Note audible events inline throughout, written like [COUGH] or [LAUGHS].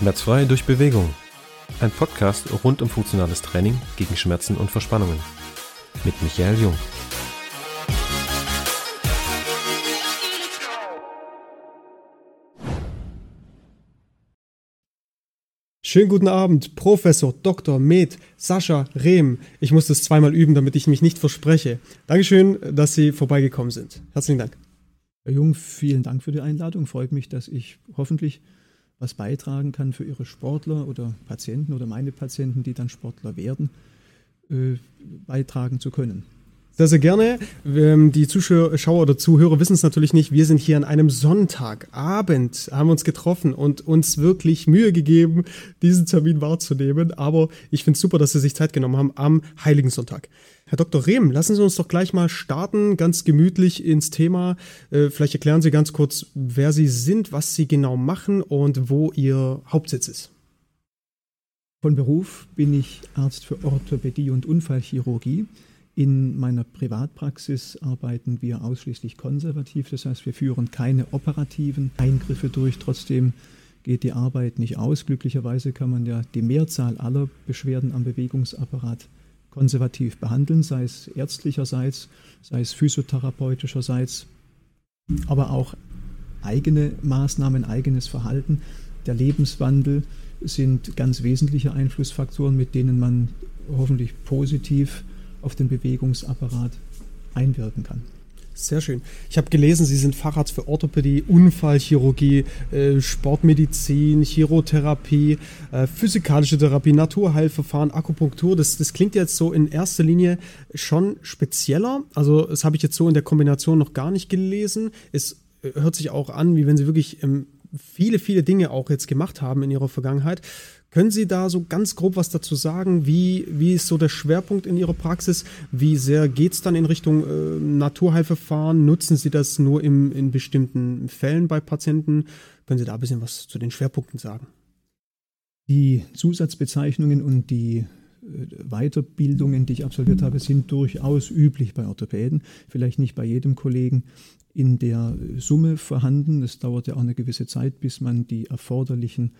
Schmerzfrei durch Bewegung. Ein Podcast rund um funktionales Training gegen Schmerzen und Verspannungen. Mit Michael Jung. Schönen guten Abend, Professor Dr. Med Sascha Rehm. Ich muss das zweimal üben, damit ich mich nicht verspreche. Dankeschön, dass Sie vorbeigekommen sind. Herzlichen Dank. Herr Jung, vielen Dank für die Einladung. Freut mich, dass ich hoffentlich was beitragen kann für Ihre Sportler oder Patienten oder meine Patienten, die dann Sportler werden, äh, beitragen zu können. Sehr, sehr gerne. Ähm, die Zuschauer oder Zuhörer wissen es natürlich nicht. Wir sind hier an einem Sonntagabend, haben uns getroffen und uns wirklich Mühe gegeben, diesen Termin wahrzunehmen. Aber ich finde es super, dass Sie sich Zeit genommen haben am Heiligen Sonntag. Herr Dr. Rehm, lassen Sie uns doch gleich mal starten, ganz gemütlich ins Thema. Äh, vielleicht erklären Sie ganz kurz, wer Sie sind, was Sie genau machen und wo Ihr Hauptsitz ist. Von Beruf bin ich Arzt für Orthopädie und Unfallchirurgie. In meiner Privatpraxis arbeiten wir ausschließlich konservativ, das heißt, wir führen keine operativen Eingriffe durch. Trotzdem geht die Arbeit nicht aus. Glücklicherweise kann man ja die Mehrzahl aller Beschwerden am Bewegungsapparat konservativ behandeln, sei es ärztlicherseits, sei es physiotherapeutischerseits, aber auch eigene Maßnahmen, eigenes Verhalten, der Lebenswandel sind ganz wesentliche Einflussfaktoren, mit denen man hoffentlich positiv auf den Bewegungsapparat einwirken kann. Sehr schön. Ich habe gelesen, Sie sind Facharzt für Orthopädie, Unfallchirurgie, äh, Sportmedizin, Chirotherapie, äh, physikalische Therapie, Naturheilverfahren, Akupunktur. Das, das klingt jetzt so in erster Linie schon spezieller. Also das habe ich jetzt so in der Kombination noch gar nicht gelesen. Es äh, hört sich auch an, wie wenn Sie wirklich ähm, viele, viele Dinge auch jetzt gemacht haben in Ihrer Vergangenheit. Können Sie da so ganz grob was dazu sagen? Wie, wie ist so der Schwerpunkt in Ihrer Praxis? Wie sehr geht es dann in Richtung äh, Naturheilverfahren? Nutzen Sie das nur im, in bestimmten Fällen bei Patienten? Können Sie da ein bisschen was zu den Schwerpunkten sagen? Die Zusatzbezeichnungen und die äh, Weiterbildungen, die ich absolviert habe, sind durchaus üblich bei Orthopäden. Vielleicht nicht bei jedem Kollegen in der Summe vorhanden. Es dauert ja auch eine gewisse Zeit, bis man die erforderlichen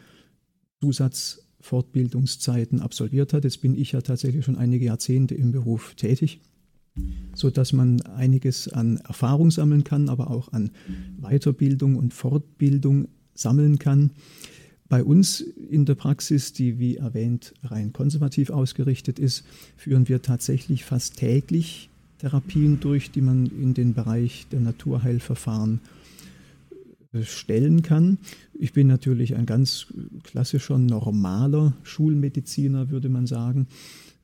Zusatzfortbildungszeiten absolviert hat. Jetzt bin ich ja tatsächlich schon einige Jahrzehnte im Beruf tätig, sodass man einiges an Erfahrung sammeln kann, aber auch an Weiterbildung und Fortbildung sammeln kann. Bei uns in der Praxis, die wie erwähnt rein konservativ ausgerichtet ist, führen wir tatsächlich fast täglich Therapien durch, die man in den Bereich der Naturheilverfahren stellen kann. Ich bin natürlich ein ganz klassischer, normaler Schulmediziner, würde man sagen.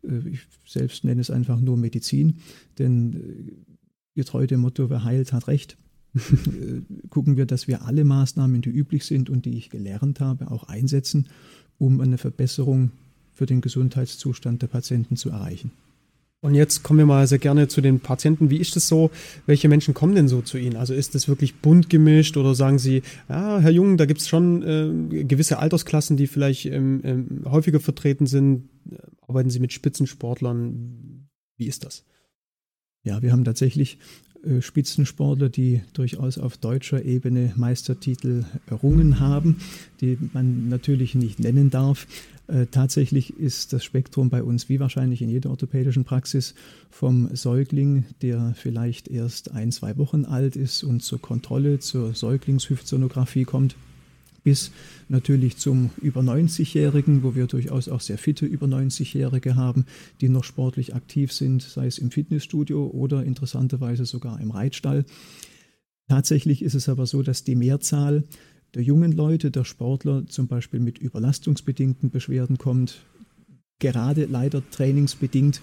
Äh, ich selbst nenne es einfach nur Medizin, denn äh, getreu dem Motto, wer heilt, hat recht. [LAUGHS] Äh, gucken wir, dass wir alle Maßnahmen, die üblich sind und die ich gelernt habe, auch einsetzen, um eine Verbesserung für den Gesundheitszustand der Patienten zu erreichen. Und jetzt kommen wir mal sehr gerne zu den Patienten. Wie ist es so? Welche Menschen kommen denn so zu Ihnen? Also ist das wirklich bunt gemischt oder sagen Sie, ja, Herr Jung, da gibt es schon äh, gewisse Altersklassen, die vielleicht ähm, ähm, häufiger vertreten sind? Arbeiten Sie mit Spitzensportlern? Wie ist das? Ja, wir haben tatsächlich äh, Spitzensportler, die durchaus auf deutscher Ebene Meistertitel errungen haben, die man natürlich nicht nennen darf. Äh, tatsächlich ist das Spektrum bei uns wie wahrscheinlich in jeder orthopädischen Praxis vom Säugling, der vielleicht erst ein, zwei Wochen alt ist und zur Kontrolle, zur Säuglingshüftsonographie kommt, bis natürlich zum über 90-Jährigen, wo wir durchaus auch sehr fitte über 90-Jährige haben, die noch sportlich aktiv sind, sei es im Fitnessstudio oder interessanterweise sogar im Reitstall. Tatsächlich ist es aber so, dass die Mehrzahl der jungen Leute, der Sportler zum Beispiel mit überlastungsbedingten Beschwerden kommt, gerade leider trainingsbedingt.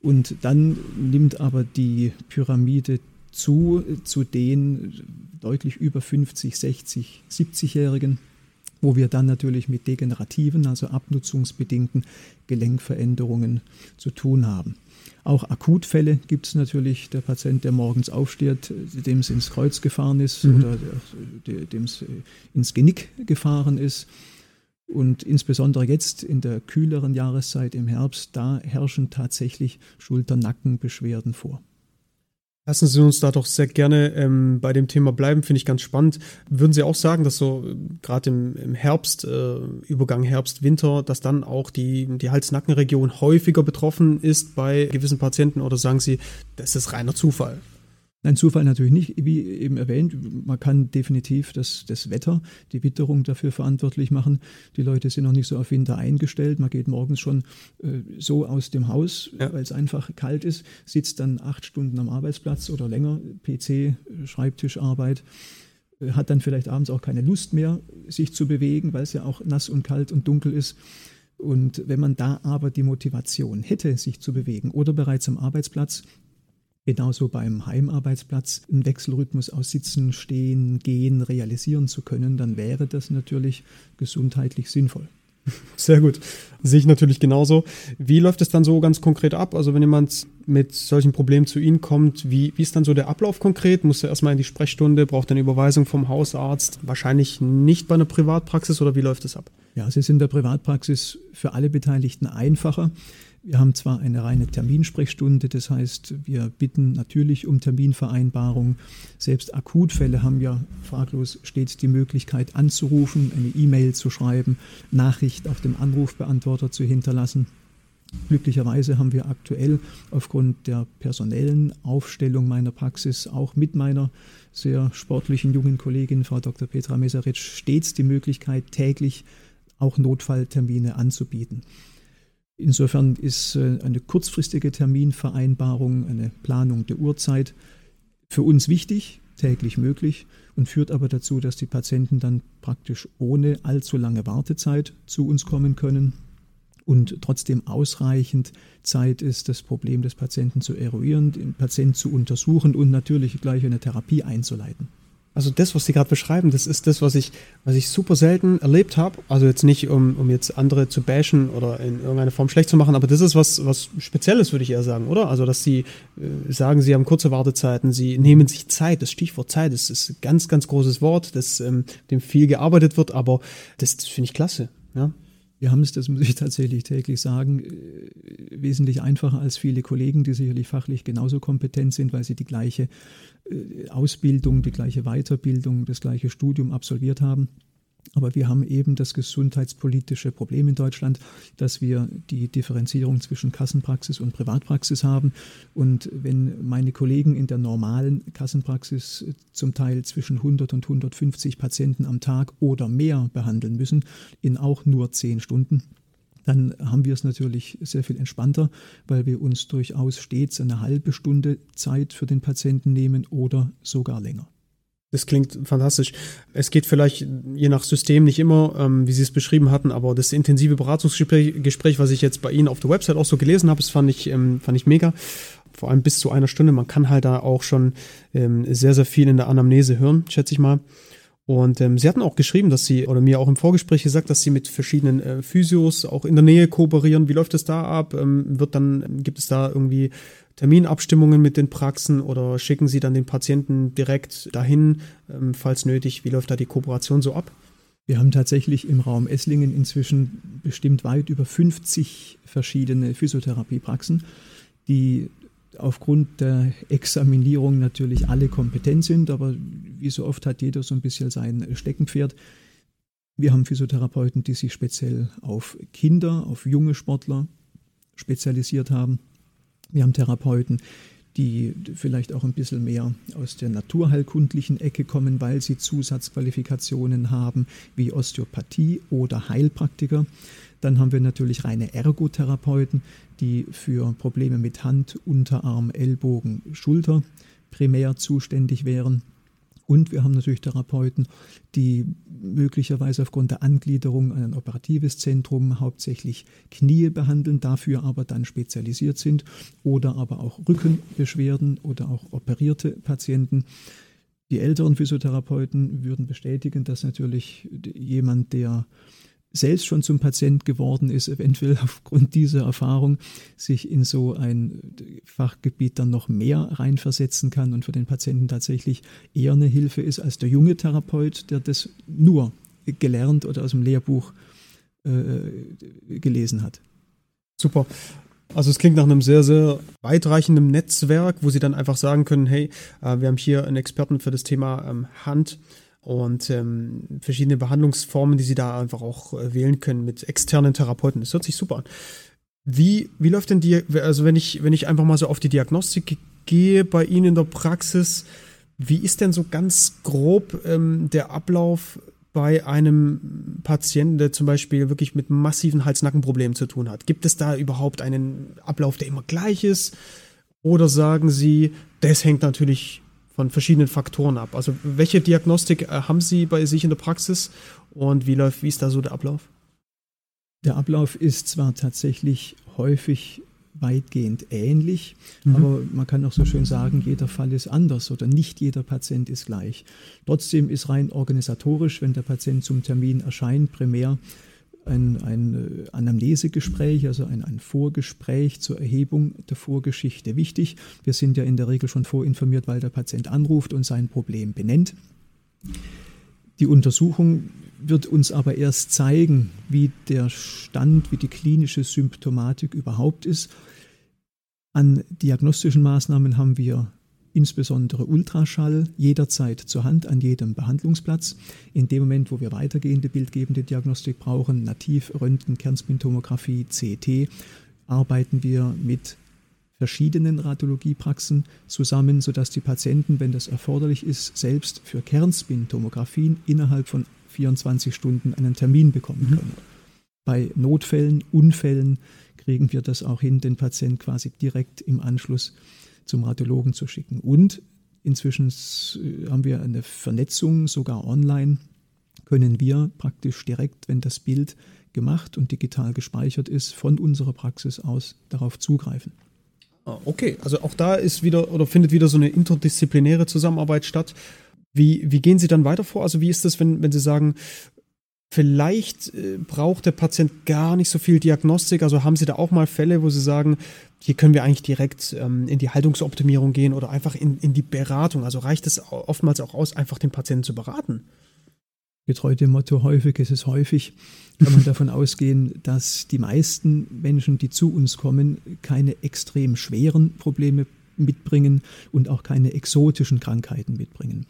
Und dann nimmt aber die Pyramide zu, zu den deutlich über 50, 60, 70-Jährigen, wo wir dann natürlich mit degenerativen, also abnutzungsbedingten Gelenkveränderungen zu tun haben. Auch Akutfälle gibt es natürlich. Der Patient, der morgens aufsteht, dem es ins Kreuz gefahren ist mhm. oder dem es ins Genick gefahren ist. Und insbesondere jetzt in der kühleren Jahreszeit im Herbst, da herrschen tatsächlich Schulter-Nackenbeschwerden vor. Lassen Sie uns da doch sehr gerne ähm, bei dem Thema bleiben, finde ich ganz spannend. Würden Sie auch sagen, dass so äh, gerade im, im, Herbst, äh, Übergang Herbst, Winter, dass dann auch die, die Hals-Nacken-Region häufiger betroffen ist bei gewissen Patienten oder sagen Sie, das ist reiner Zufall? Ein Zufall natürlich nicht, wie eben erwähnt. Man kann definitiv das, das Wetter, die Witterung dafür verantwortlich machen. Die Leute sind noch nicht so auf Winter eingestellt. Man geht morgens schon äh, so aus dem Haus, ja. weil es einfach kalt ist, sitzt dann acht Stunden am Arbeitsplatz oder länger, PC, Schreibtischarbeit äh, hat dann vielleicht abends auch keine Lust mehr, sich zu bewegen, weil es ja auch nass und kalt und dunkel ist. Und wenn man da aber die Motivation hätte, sich zu bewegen oder bereits am Arbeitsplatz, genauso beim Heimarbeitsplatz einen Wechselrhythmus aus Sitzen, Stehen, Gehen realisieren zu können, dann wäre das natürlich gesundheitlich sinnvoll. Sehr gut. Sehe ich natürlich genauso. Wie läuft es dann so ganz konkret ab? Also wenn jemand mit solchen Problemen zu Ihnen kommt, wie, wie ist dann so der Ablauf konkret? Muss er erstmal in die Sprechstunde, braucht eine Überweisung vom Hausarzt? Wahrscheinlich nicht bei einer Privatpraxis oder wie läuft es ab? Ja, es ist in der Privatpraxis für alle Beteiligten einfacher. Wir haben zwar eine reine Terminsprechstunde, das heißt, wir bitten natürlich um Terminvereinbarung. Selbst Akutfälle haben ja fraglos stets die Möglichkeit anzurufen, eine E-Mail zu schreiben, Nachricht auf dem Anrufbeantworter zu hinterlassen. Glücklicherweise haben wir aktuell aufgrund der personellen Aufstellung meiner Praxis auch mit meiner sehr sportlichen jungen Kollegin Frau Dr. Petra Meseric stets die Möglichkeit, täglich auch Notfalltermine anzubieten. Insofern ist äh, eine kurzfristige Terminvereinbarung, eine Planung der Uhrzeit für uns wichtig, täglich möglich und führt aber dazu, dass die Patienten dann praktisch ohne allzu lange Wartezeit zu uns kommen können und trotzdem ausreichend Zeit ist, das Problem des Patienten zu eruieren, den Patienten zu untersuchen und natürlich gleich eine Therapie einzuleiten. Also das, was Sie gerade beschreiben, das ist das, was ich, was ich super selten erlebt habe. Also jetzt nicht, um, um jetzt andere zu bashen oder in irgendeiner Form schlecht zu machen, aber das ist was, was Spezielles, würde ich eher sagen, oder? Also, dass Sie äh, sagen, Sie haben kurze Wartezeiten, Sie nehmen sich Zeit. Das Stichwort Zeit, das ist ein ganz, ganz großes Wort, das, ähm, dem viel gearbeitet wird, aber das, das finde ich klasse. Ja? Wir haben es, das muss ich tatsächlich täglich sagen, äh, wesentlich einfacher als viele Kollegen, die sicherlich fachlich genauso kompetent sind, weil sie die gleiche äh, Ausbildung, die gleiche Weiterbildung, das gleiche Studium absolviert haben. Aber wir haben eben das gesundheitspolitische Problem in Deutschland, dass wir die Differenzierung zwischen Kassenpraxis und Privatpraxis haben. Und wenn meine Kollegen in der normalen Kassenpraxis zum Teil zwischen 100 und 150 Patienten am Tag oder mehr behandeln müssen, in auch nur zehn Stunden, dann haben wir es natürlich sehr viel entspannter, weil wir uns durchaus stets eine halbe Stunde Zeit für den Patienten nehmen oder sogar länger. Das klingt fantastisch. Es geht vielleicht je nach System nicht immer, ähm, wie Sie es beschrieben hatten, aber das intensive Beratungsgespräch, Gespräch, was ich jetzt bei Ihnen auf der Website auch so gelesen habe, das fand ich, ähm, fand ich mega. Vor allem bis zu einer Stunde. Man kann halt da auch schon ähm, sehr, sehr viel in der Anamnese hören, schätze ich mal. Und ähm, sie hatten auch geschrieben, dass sie, oder mir auch im Vorgespräch gesagt, dass sie mit verschiedenen äh, Physios auch in der Nähe kooperieren. Wie läuft das da ab? Ähm, wird dann, gibt es da irgendwie Terminabstimmungen mit den Praxen oder schicken Sie dann den Patienten direkt dahin, ähm, falls nötig? Wie läuft da die Kooperation so ab? Wir haben tatsächlich im Raum Esslingen inzwischen bestimmt weit über 50 verschiedene Physiotherapiepraxen, die aufgrund der Examinierung natürlich alle kompetent sind, aber wie so oft hat jeder so ein bisschen sein Steckenpferd. Wir haben Physiotherapeuten, die sich speziell auf Kinder, auf junge Sportler spezialisiert haben. Wir haben Therapeuten, die vielleicht auch ein bisschen mehr aus der naturheilkundlichen Ecke kommen, weil sie Zusatzqualifikationen haben wie Osteopathie oder Heilpraktiker. Dann haben wir natürlich reine Ergotherapeuten, die für Probleme mit Hand, Unterarm, Ellbogen, Schulter primär zuständig wären. Und wir haben natürlich Therapeuten, die möglicherweise aufgrund der Angliederung an ein operatives Zentrum hauptsächlich Knie behandeln, dafür aber dann spezialisiert sind oder aber auch Rückenbeschwerden oder auch operierte Patienten. Die älteren Physiotherapeuten würden bestätigen, dass natürlich jemand, der selbst schon zum Patient geworden ist, eventuell [LAUGHS] aufgrund dieser Erfahrung sich in so ein Fachgebiet dann noch mehr reinversetzen kann und für den Patienten tatsächlich eher eine Hilfe ist als der junge Therapeut, der das nur gelernt oder aus dem Lehrbuch äh, gelesen hat. Super. Also es klingt nach einem sehr, sehr weitreichenden Netzwerk, wo Sie dann einfach sagen können, hey, äh, wir haben hier einen Experten für das Thema ähm, Hand und ähm, verschiedene Behandlungsformen, die Sie da einfach auch äh, wählen können mit externen Therapeuten. Das hört sich super an. Wie, wie läuft denn die, also wenn ich, wenn ich einfach mal so auf die Diagnostik gehe bei Ihnen in der Praxis, wie ist denn so ganz grob ähm, der Ablauf bei einem Patienten, der zum Beispiel wirklich mit massiven Hals-Nacken-Problemen zu tun hat? Gibt es da überhaupt einen Ablauf, der immer gleich ist? Oder sagen Sie, das hängt natürlich von verschiedenen Faktoren ab? Also welche Diagnostik äh, haben Sie bei sich in der Praxis und wie läuft, wie ist da so der Ablauf? Der Ablauf ist zwar tatsächlich häufig weitgehend ähnlich, mhm. aber man kann auch so schön sagen, jeder Fall ist anders oder nicht jeder Patient ist gleich. Trotzdem ist rein organisatorisch, wenn der Patient zum Termin erscheint, primär ein, ein äh, Anamnesegespräch, also ein, ein Vorgespräch zur Erhebung der Vorgeschichte wichtig. Wir sind ja in der Regel schon vorinformiert, weil der Patient anruft und sein Problem benennt. Die Untersuchung wird uns aber erst zeigen, wie der Stand, wie die klinische Symptomatik überhaupt ist. An diagnostischen Maßnahmen haben wir insbesondere Ultraschall jederzeit zur Hand an jedem Behandlungsplatz. In dem Moment, wo wir weitergehende bildgebende Diagnostik brauchen, Nativ, Röntgen, Kernspintomographie, CT, arbeiten wir mit verschiedenen Radiologiepraxen zusammen, sodass die Patienten, wenn das erforderlich ist, selbst für Kernspintomographien innerhalb von 24 Stunden einen Termin bekommen mhm. können. Bei Notfällen, Unfällen kriegen wir das auch hin, den Patienten quasi direkt im Anschluss zum Radiologen zu schicken. Und inzwischen haben wir eine Vernetzung, sogar online können wir praktisch direkt, wenn das Bild gemacht und digital gespeichert ist, von unserer Praxis aus darauf zugreifen. Ah, okay, also auch da ist wieder oder findet wieder so eine interdisziplinäre Zusammenarbeit statt. Wie, wie gehen Sie dann weiter vor? Also wie ist das, wenn, wenn Sie sagen, vielleicht äh, braucht der Patient gar nicht so viel Diagnostik? Also haben Sie da auch mal Fälle, wo Sie sagen, hier können wir eigentlich direkt ähm, in die Haltungsoptimierung gehen oder einfach in, in die Beratung? Also reicht es oftmals auch aus, einfach den Patienten zu beraten? Getreu dem Motto, häufig ist es häufig, kann man [LAUGHS] davon ausgehen, dass die meisten Menschen, die zu uns kommen, keine extrem schweren Probleme mitbringen und auch keine exotischen Krankheiten mitbringen.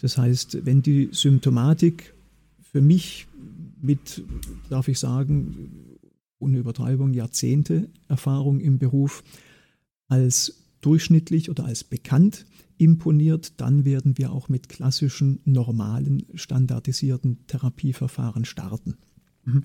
Das heißt, wenn die Symptomatik für mich mit, darf ich sagen, ohne Übertreibung, Jahrzehnte Erfahrung im Beruf als durchschnittlich oder als bekannt imponiert, dann werden wir auch mit klassischen, normalen, standardisierten Therapieverfahren starten. Mhm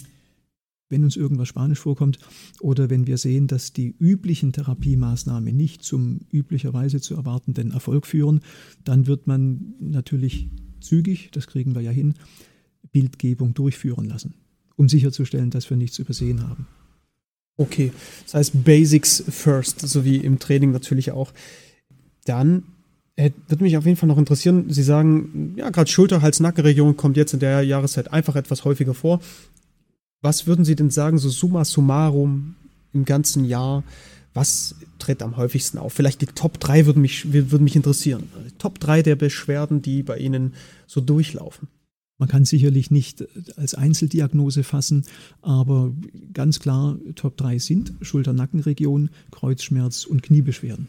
wenn uns irgendwas Spanisch vorkommt oder wenn wir sehen, dass die üblichen Therapiemaßnahmen nicht zum üblicherweise zu erwartenden Erfolg führen, dann wird man natürlich zügig, das kriegen wir ja hin, Bildgebung durchführen lassen, um sicherzustellen, dass wir nichts übersehen haben. Okay, das heißt Basics first, so wie im Training natürlich auch. Dann äh, würde mich auf jeden Fall noch interessieren, Sie sagen, ja, gerade Schulter, Hals, Nackenregion kommt jetzt in der Jahreszeit einfach etwas häufiger vor. Was würden Sie denn sagen, so summa summarum im ganzen Jahr, was tritt am häufigsten auf? Vielleicht die Top 3 würden mich, würden mich interessieren. Top 3 der Beschwerden, die bei Ihnen so durchlaufen. Man kann sicherlich nicht als Einzeldiagnose fassen, aber ganz klar, Top 3 sind Schulter-Nackenregion, Kreuzschmerz und Kniebeschwerden.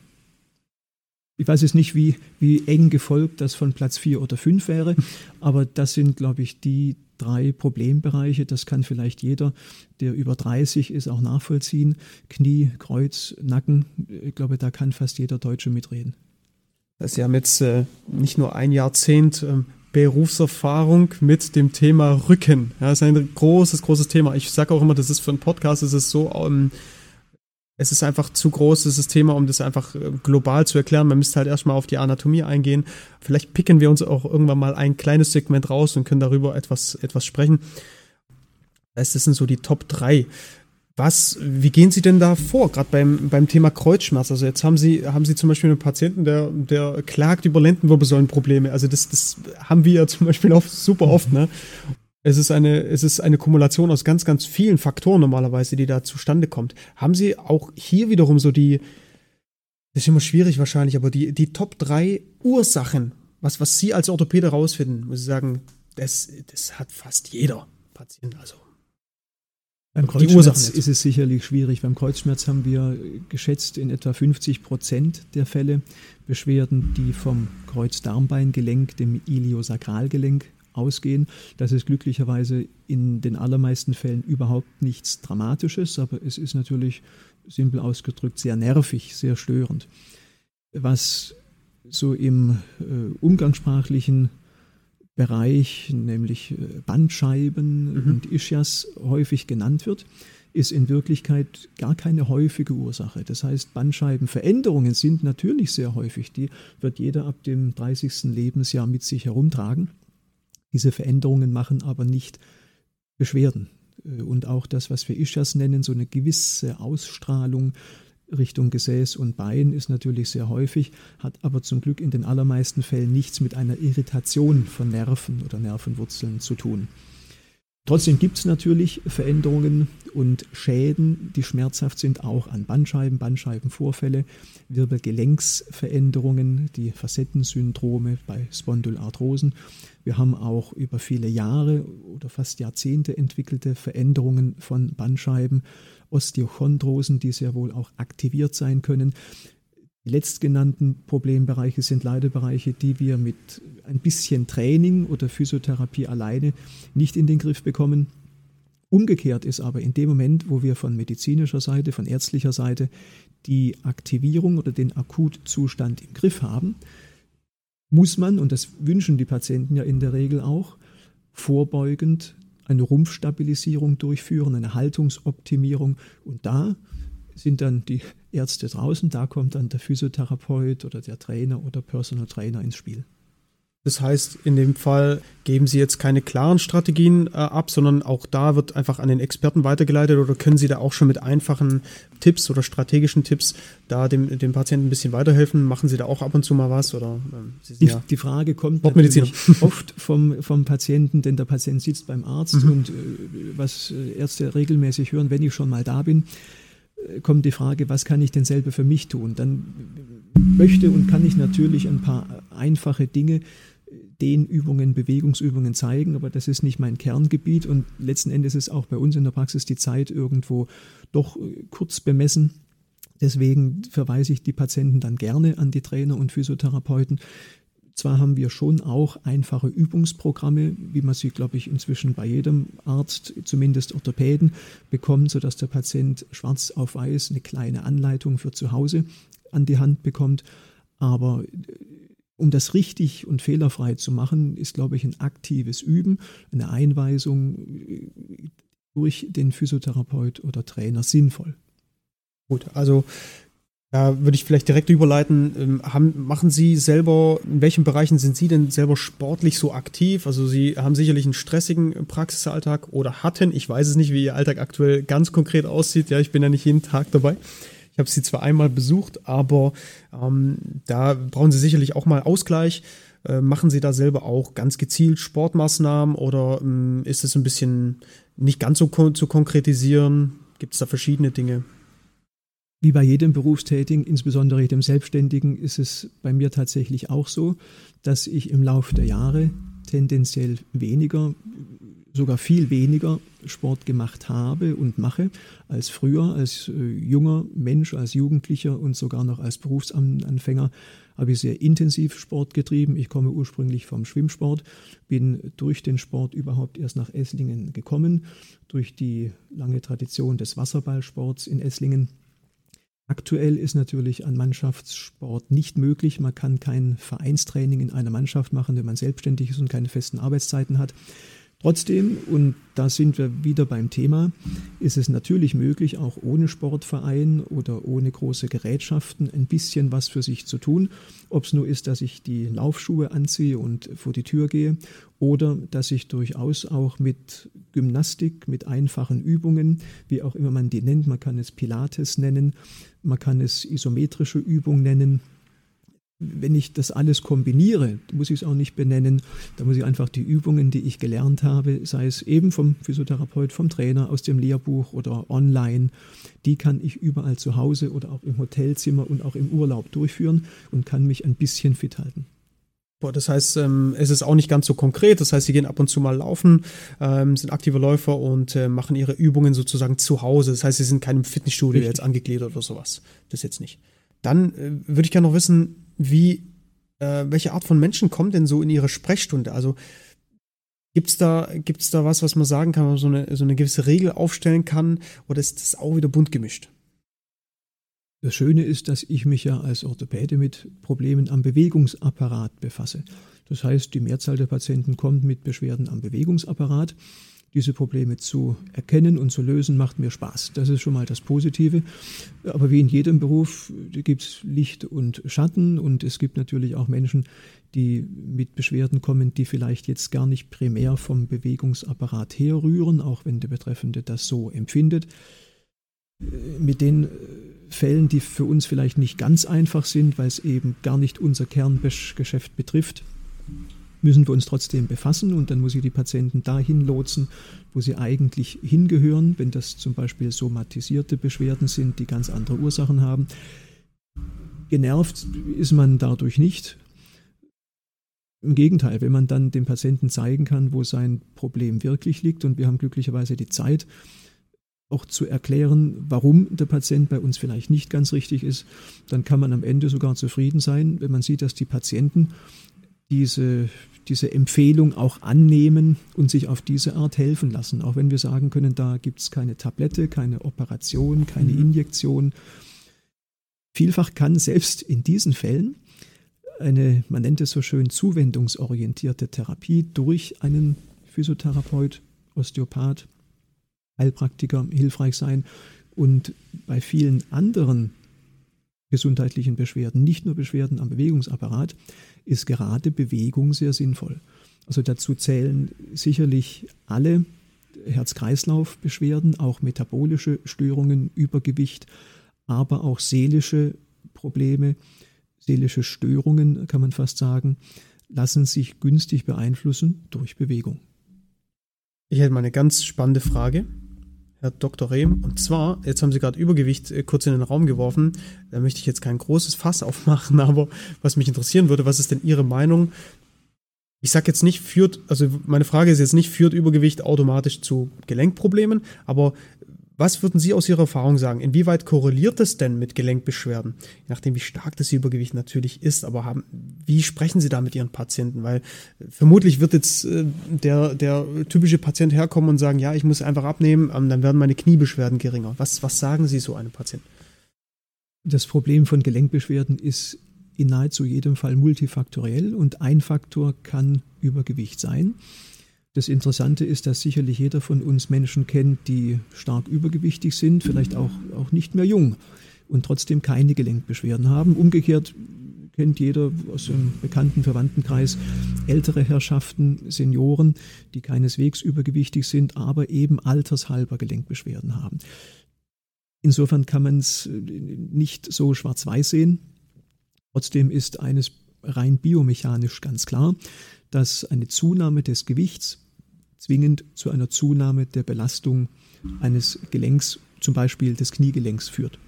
Ich weiß jetzt nicht, wie, wie eng gefolgt das von Platz 4 oder 5 wäre, [LAUGHS] aber das sind, glaube ich, die drei Problembereiche. Das kann vielleicht jeder, der über 30 ist, auch nachvollziehen. Knie, Kreuz, Nacken. Ich glaube, da kann fast jeder Deutsche mitreden. Sie haben jetzt äh, nicht nur ein Jahrzehnt äh, Berufserfahrung mit dem Thema Rücken. Ja, das ist ein großes, großes Thema. Ich sage auch immer, das ist für einen Podcast, es ist so ähm, es ist einfach zu groß, dieses Thema, um das einfach äh, global zu erklären. Man müsste halt erstmal auf die Anatomie eingehen. Vielleicht picken wir uns auch irgendwann mal ein kleines Segment raus und können darüber etwas, etwas sprechen. Das sind so die Top 3. Was, wie gehen Sie denn da vor, gerade beim, beim Thema Kreuzschmerz? Also jetzt haben Sie, haben Sie zum Beispiel einen Patienten, der, der klagt über Lendenwirbelsäulenprobleme. Also das, das haben wir ja zum Beispiel auch super oft, ne? Es ist eine, es ist eine Kumulation aus ganz, ganz vielen Faktoren normalerweise, die da zustande kommt. Haben Sie auch hier wiederum so die, das ist immer schwierig wahrscheinlich, aber die, die Top 3 Ursachen, was, was Sie als Orthopäde rausfinden, muss ich sagen, das, das hat fast jeder Patient. Also Beim Kreuzschmerz ist es sicherlich schwierig. Beim Kreuzschmerz haben wir geschätzt in etwa 50 Prozent der Fälle Beschwerden, die vom Kreuzdarmbeingelenk, dem Iliosakralgelenk ausgehen. Das ist glücklicherweise in den allermeisten Fällen überhaupt nichts Dramatisches, aber es ist natürlich simpel ausgedrückt sehr nervig, sehr störend. Was so im äh, umgangssprachlichen Bereich, nämlich äh, Bandscheiben mhm. und Ischias häufig genannt wird, ist in Wirklichkeit gar keine häufige Ursache. Das heißt, Bandscheibenveränderungen sind natürlich sehr häufig. Die wird jeder ab dem 30. Lebensjahr mit sich herumtragen. Diese Veränderungen machen aber nicht Beschwerden. Äh, und auch das, was wir Ischias nennen, so eine gewisse Ausstrahlung, Richtung Gesäß und Bein ist natürlich sehr häufig, hat aber zum Glück in den allermeisten Fällen nichts mit einer Irritation von Nerven oder Nervenwurzeln zu tun. Trotzdem gibt es natürlich Veränderungen und Schäden, die schmerzhaft sind, auch an Bandscheiben, Bandscheibenvorfälle, Wirbelgelenksveränderungen, die Facettensyndrome bei Spondylarthrosen. Wir haben auch über viele Jahre oder fast Jahrzehnte entwickelte Veränderungen von Bandscheiben Osteochondrosen, die sehr wohl auch aktiviert sein können. Die letztgenannten Problembereiche sind leider Bereiche, die wir mit ein bisschen Training oder Physiotherapie alleine nicht in den Griff bekommen. Umgekehrt ist aber in dem Moment, wo wir von medizinischer Seite, von ärztlicher Seite die Aktivierung oder den Akutzustand im Griff haben, muss man, und das wünschen die Patienten ja in der Regel auch, vorbeugend eine Rumpfstabilisierung durchführen, eine Haltungsoptimierung. Und da sind dann die Ärzte draußen, da kommt dann der Physiotherapeut oder der Trainer oder Personal Trainer ins Spiel. Das heißt, in dem Fall geben Sie jetzt keine klaren Strategien äh, ab, sondern auch da wird einfach an den Experten weitergeleitet oder können Sie da auch schon mit einfachen Tipps oder strategischen Tipps da dem, dem Patienten ein bisschen weiterhelfen? Machen Sie da auch ab und zu mal was? Oder, ähm, die, ja die, Frage kommt natürlich oft vom, vom Patienten, denn der Patient sitzt beim Arzt mhm. und äh, was Ärzte regelmäßig hören, wenn ich schon mal da bin, äh, kommt die Frage, was kann ich denn selber für mich tun? Dann möchte und kann ich natürlich ein paar einfache Dinge Dehnübungen, Bewegungsübungen zeigen, aber das ist nicht mein Kerngebiet und letzten Endes ist auch bei uns in der Praxis die Zeit irgendwo doch äh, kurz bemessen. Deswegen verweise ich die Patienten dann gerne an die Trainer und Physiotherapeuten. Zwar haben wir schon auch einfache Übungsprogramme, wie man sie, glaube ich, inzwischen bei jedem Arzt, zumindest Orthopäden, bekommt, sodass der Patient schwarz auf weiß eine kleine Anleitung für zu Hause an die Hand bekommt. Aber um das richtig und fehlerfrei zu machen, ist, glaube ich, ein aktives Üben, eine Einweisung äh, durch den Physiotherapeut oder Trainer sinnvoll. Gut, also da würde ich vielleicht direkt überleiten. Ähm, haben, machen Sie selber, in welchen Bereichen sind Sie denn selber sportlich so aktiv? Also Sie haben sicherlich einen stressigen Praxisalltag oder hatten, ich weiß es nicht, wie Ihr Alltag aktuell ganz konkret aussieht. Ja, ich bin ja nicht jeden Tag dabei. Ich habe sie zwar einmal besucht, aber ähm, da brauchen sie sicherlich auch mal Ausgleich. Äh, machen Sie da selber auch ganz gezielt Sportmaßnahmen oder ähm, ist es ein bisschen nicht ganz so kon zu konkretisieren? Gibt es da verschiedene Dinge? Wie bei jedem Berufstätigen, insbesondere dem Selbstständigen, ist es bei mir tatsächlich auch so, dass ich im Laufe der Jahre tendenziell weniger sogar viel weniger Sport gemacht habe und mache als früher, als äh, junger Mensch, als Jugendlicher und sogar noch als Berufsanfänger habe ich sehr intensiv Sport getrieben. Ich komme ursprünglich vom Schwimmsport, bin durch den Sport überhaupt erst nach Esslingen gekommen, durch die lange Tradition des Wasserballsports in Esslingen. Aktuell ist natürlich ein Mannschaftssport nicht möglich. Man kann kein Vereinstraining in einer Mannschaft machen, wenn man selbstständig ist und keine festen Arbeitszeiten hat. Trotzdem, und da sind wir wieder beim Thema, ist es natürlich möglich, auch ohne Sportverein oder ohne große Gerätschaften ein bisschen was für sich zu tun. Ob es nur ist, dass ich die Laufschuhe anziehe und vor die Tür gehe oder dass ich durchaus auch mit Gymnastik, mit einfachen Übungen, wie auch immer man die nennt, man kann es Pilates nennen, man kann es isometrische Übung nennen, wenn ich das alles kombiniere, muss ich es auch nicht benennen, da muss ich einfach die Übungen, die ich gelernt habe, sei es eben vom Physiotherapeut, vom Trainer, aus dem Lehrbuch oder online, die kann ich überall zu Hause oder auch im Hotelzimmer und auch im Urlaub durchführen und kann mich ein bisschen fit halten. Das heißt, ähm, es ist auch nicht ganz so konkret. Das heißt, sie gehen ab und zu mal laufen, ähm, sind aktive Läufer und äh, machen ihre Übungen sozusagen zu Hause. Das heißt, sie sind keinem Fitnessstudio Richtig. jetzt angegliedert oder sowas. Das jetzt nicht. Dann äh, würde ich gerne noch wissen, wie, äh, welche Art von Menschen kommt denn so in ihre Sprechstunde? Also gibt's da, gibt's da was, was man sagen kann, man so eine, so eine gewisse Regel aufstellen kann? Oder ist das auch wieder bunt gemischt? Das Schöne ist, dass ich mich ja als Orthopäde mit Problemen am Bewegungsapparat befasse. Das heißt, die Mehrzahl der Patienten kommt mit Beschwerden am Bewegungsapparat. Diese Probleme zu erkennen und zu lösen, macht mir Spaß. Das ist schon mal das Positive. Aber wie in jedem Beruf gibt es Licht und Schatten und es gibt natürlich auch Menschen, die mit Beschwerden kommen, die vielleicht jetzt gar nicht primär vom Bewegungsapparat herrühren, auch wenn der Betreffende das so empfindet. Mit den Fällen, die für uns vielleicht nicht ganz einfach sind, weil es eben gar nicht unser Kerngeschäft betrifft, müssen wir uns trotzdem befassen und dann muss ich die Patienten dahin lotsen, wo sie eigentlich hingehören, wenn das zum Beispiel somatisierte Beschwerden sind, die ganz andere Ursachen haben. Genervt ist man dadurch nicht. Im Gegenteil, wenn man dann dem Patienten zeigen kann, wo sein Problem wirklich liegt und wir haben glücklicherweise die Zeit, auch zu erklären, warum der Patient bei uns vielleicht nicht ganz richtig ist, dann kann man am Ende sogar zufrieden sein, wenn man sieht, dass die Patienten diese, diese Empfehlung auch annehmen und sich auf diese Art helfen lassen. Auch wenn wir sagen können, da gibt es keine Tablette, keine Operation, keine mhm. Injektion. Vielfach kann selbst in diesen Fällen eine, man nennt es so schön, zuwendungsorientierte Therapie durch einen Physiotherapeut, Osteopath, Heilpraktiker hilfreich sein. Und bei vielen anderen gesundheitlichen Beschwerden, nicht nur Beschwerden am Bewegungsapparat, ist gerade Bewegung sehr sinnvoll. Also dazu zählen sicherlich alle Herz-Kreislauf-Beschwerden, auch metabolische Störungen, Übergewicht, aber auch seelische Probleme, seelische Störungen, kann man fast sagen, lassen sich günstig beeinflussen durch Bewegung. Ich hätte mal eine ganz spannende Frage. Herr Dr. Rehm. Und zwar, jetzt haben Sie gerade Übergewicht äh, kurz in den Raum geworfen. Da möchte ich jetzt kein großes Fass [LAUGHS] aufmachen, aber was mich interessieren würde, was ist denn Ihre Meinung? Ich sage jetzt nicht, führt, also meine Frage ist jetzt nicht, führt Übergewicht automatisch zu Gelenkproblemen, aber was würden Sie aus Ihrer Erfahrung sagen? Inwieweit korreliert das denn mit Gelenkbeschwerden? Je nachdem, wie stark das Übergewicht natürlich ist, aber haben, wie sprechen Sie da mit Ihren Patienten? Weil äh, vermutlich wird jetzt äh, der, der typische Patient herkommen und sagen, ja, ich muss einfach abnehmen, ähm, dann werden meine Kniebeschwerden geringer. Was, was sagen Sie so einem Patienten? Das Problem von Gelenkbeschwerden ist in nahezu jedem Fall multifaktoriell und ein Faktor kann Übergewicht sein. Das Interessante ist, dass sicherlich jeder von uns Menschen kennt, die stark übergewichtig sind, vielleicht auch, auch nicht mehr jung und trotzdem keine Gelenkbeschwerden haben. Umgekehrt kennt jeder aus dem bekannten Verwandtenkreis ältere Herrschaften, Senioren, die keineswegs übergewichtig sind, aber eben altershalber Gelenkbeschwerden haben. Insofern kann man es nicht so schwarz-weiß sehen. Trotzdem ist eines rein biomechanisch ganz klar, dass eine Zunahme des Gewichts zwingend zu einer Zunahme der Belastung eines Gelenks, zum Beispiel des Kniegelenks, führt.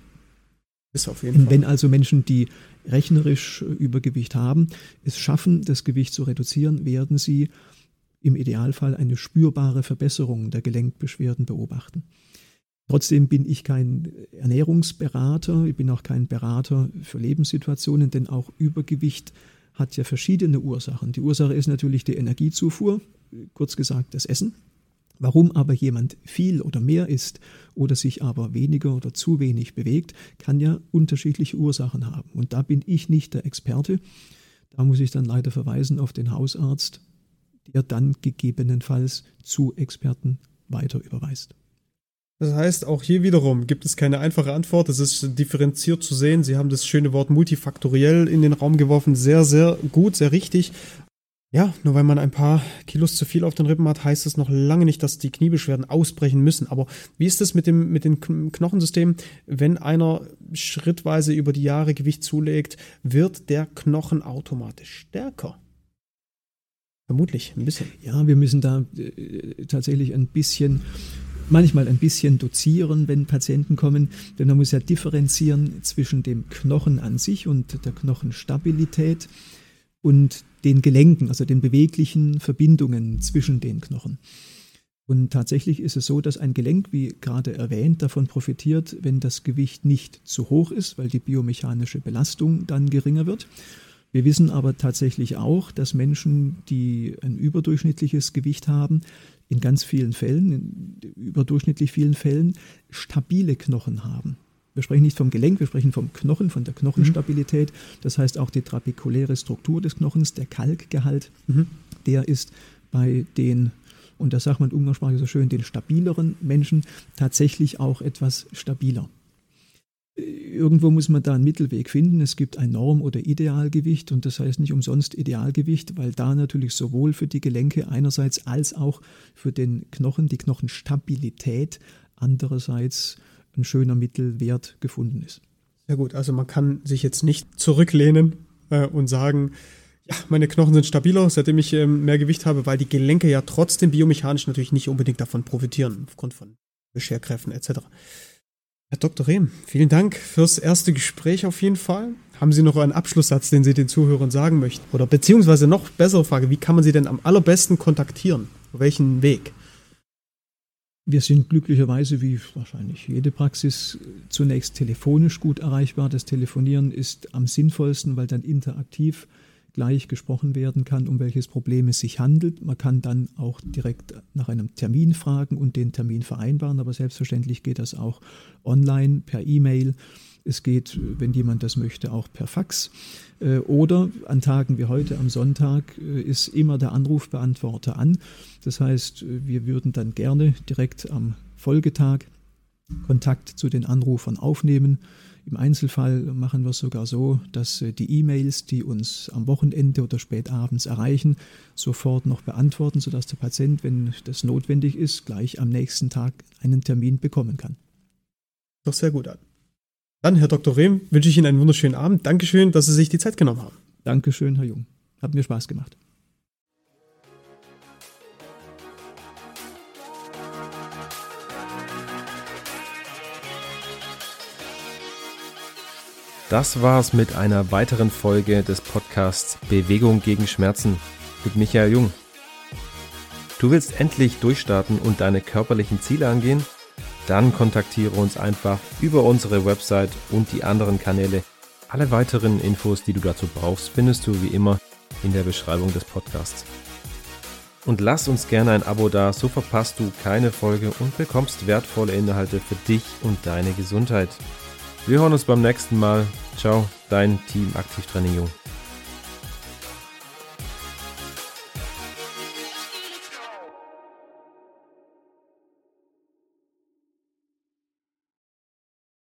Wenn also Menschen, die rechnerisch Übergewicht haben, es schaffen, das Gewicht zu reduzieren, werden sie im Idealfall eine spürbare Verbesserung der Gelenkbeschwerden beobachten. Trotzdem bin ich kein Ernährungsberater, ich bin auch kein Berater für Lebenssituationen, denn auch Übergewicht hat ja verschiedene Ursachen. Die Ursache ist natürlich die Energiezufuhr, kurz gesagt das Essen. Warum aber jemand viel oder mehr isst oder sich aber weniger oder zu wenig bewegt, kann ja unterschiedliche Ursachen haben. Und da bin ich nicht der Experte. Da muss ich dann leider verweisen auf den Hausarzt, der dann gegebenenfalls zu Experten weiter überweist. Das heißt, auch hier wiederum gibt es keine einfache Antwort. Es ist differenziert zu sehen. Sie haben das schöne Wort multifaktoriell in den Raum geworfen. Sehr, sehr gut, sehr richtig. Ja, nur weil man ein paar Kilos zu viel auf den Rippen hat, heißt es noch lange nicht, dass die Kniebeschwerden ausbrechen müssen. Aber wie ist es mit dem, mit dem Knochensystem? Wenn einer schrittweise über die Jahre Gewicht zulegt, wird der Knochen automatisch stärker? Vermutlich, ein bisschen. Ja, wir müssen da äh, tatsächlich ein bisschen manchmal ein bisschen dozieren, wenn Patienten kommen, denn man muss ja differenzieren zwischen dem Knochen an sich und der Knochenstabilität und den Gelenken, also den beweglichen Verbindungen zwischen den Knochen. Und tatsächlich ist es so, dass ein Gelenk, wie gerade erwähnt, davon profitiert, wenn das Gewicht nicht zu hoch ist, weil die biomechanische Belastung dann geringer wird. Wir wissen aber tatsächlich auch, dass Menschen, die ein überdurchschnittliches Gewicht haben, in ganz vielen Fällen, in überdurchschnittlich vielen Fällen, stabile Knochen haben. Wir sprechen nicht vom Gelenk, wir sprechen vom Knochen, von der Knochenstabilität. Das heißt auch die trapekuläre Struktur des Knochens, der Kalkgehalt, mhm. der ist bei den und das sagt man umgangssprachlich so schön, den stabileren Menschen tatsächlich auch etwas stabiler. Irgendwo muss man da einen Mittelweg finden. Es gibt ein Norm- oder Idealgewicht und das heißt nicht umsonst Idealgewicht, weil da natürlich sowohl für die Gelenke einerseits als auch für den Knochen, die Knochenstabilität andererseits ein schöner Mittelwert gefunden ist. Sehr gut, also man kann sich jetzt nicht zurücklehnen äh, und sagen, ja, meine Knochen sind stabiler, seitdem ich ähm, mehr Gewicht habe, weil die Gelenke ja trotzdem biomechanisch natürlich nicht unbedingt davon profitieren, aufgrund von Bescherkräften etc. Herr Dr. Rehm, vielen Dank fürs erste Gespräch auf jeden Fall. Haben Sie noch einen Abschlusssatz, den Sie den Zuhörern sagen möchten? Oder beziehungsweise noch bessere Frage, wie kann man Sie denn am allerbesten kontaktieren? Auf welchen Weg? Wir sind glücklicherweise, wie wahrscheinlich jede Praxis, zunächst telefonisch gut erreichbar. Das Telefonieren ist am sinnvollsten, weil dann interaktiv gleich gesprochen werden kann, um welches Problem es sich handelt. Man kann dann auch direkt nach einem Termin fragen und den Termin vereinbaren, aber selbstverständlich geht das auch online, per E-Mail. Es geht, wenn jemand das möchte, auch per Fax. Äh, oder an Tagen wie heute am Sonntag äh, ist immer der Anrufbeantworter an. Das heißt, wir würden dann gerne direkt am Folgetag Kontakt zu den Anrufern aufnehmen im Einzelfall machen wir es sogar so, dass äh, die E-Mails, die uns am Wochenende oder spät abends erreichen, sofort noch beantworten, sodass der Patient, wenn das notwendig ist, gleich am nächsten Tag einen Termin bekommen kann. Doch sehr gut an. Dann, Herr Dr. Rehm, wünsche ich Ihnen einen wunderschönen Abend. Dankeschön, dass Sie sich die Zeit genommen haben. Dankeschön, Herr Jung. Hat mir Spaß gemacht. Das war's mit einer weiteren Folge des Podcasts Bewegung gegen Schmerzen mit Michael Jung. Du willst endlich durchstarten und deine körperlichen Ziele angehen? Dann kontaktiere uns einfach über unsere Website und die anderen Kanäle. Alle weiteren Infos, die du dazu brauchst, findest du wie immer in der Beschreibung des Podcasts. Und lass uns gerne ein Abo da, so verpasst du keine Folge und bekommst wertvolle Inhalte für dich und deine Gesundheit. Wir hören uns beim nächsten Mal. Ciao, dein Team Aktivtraining Jung.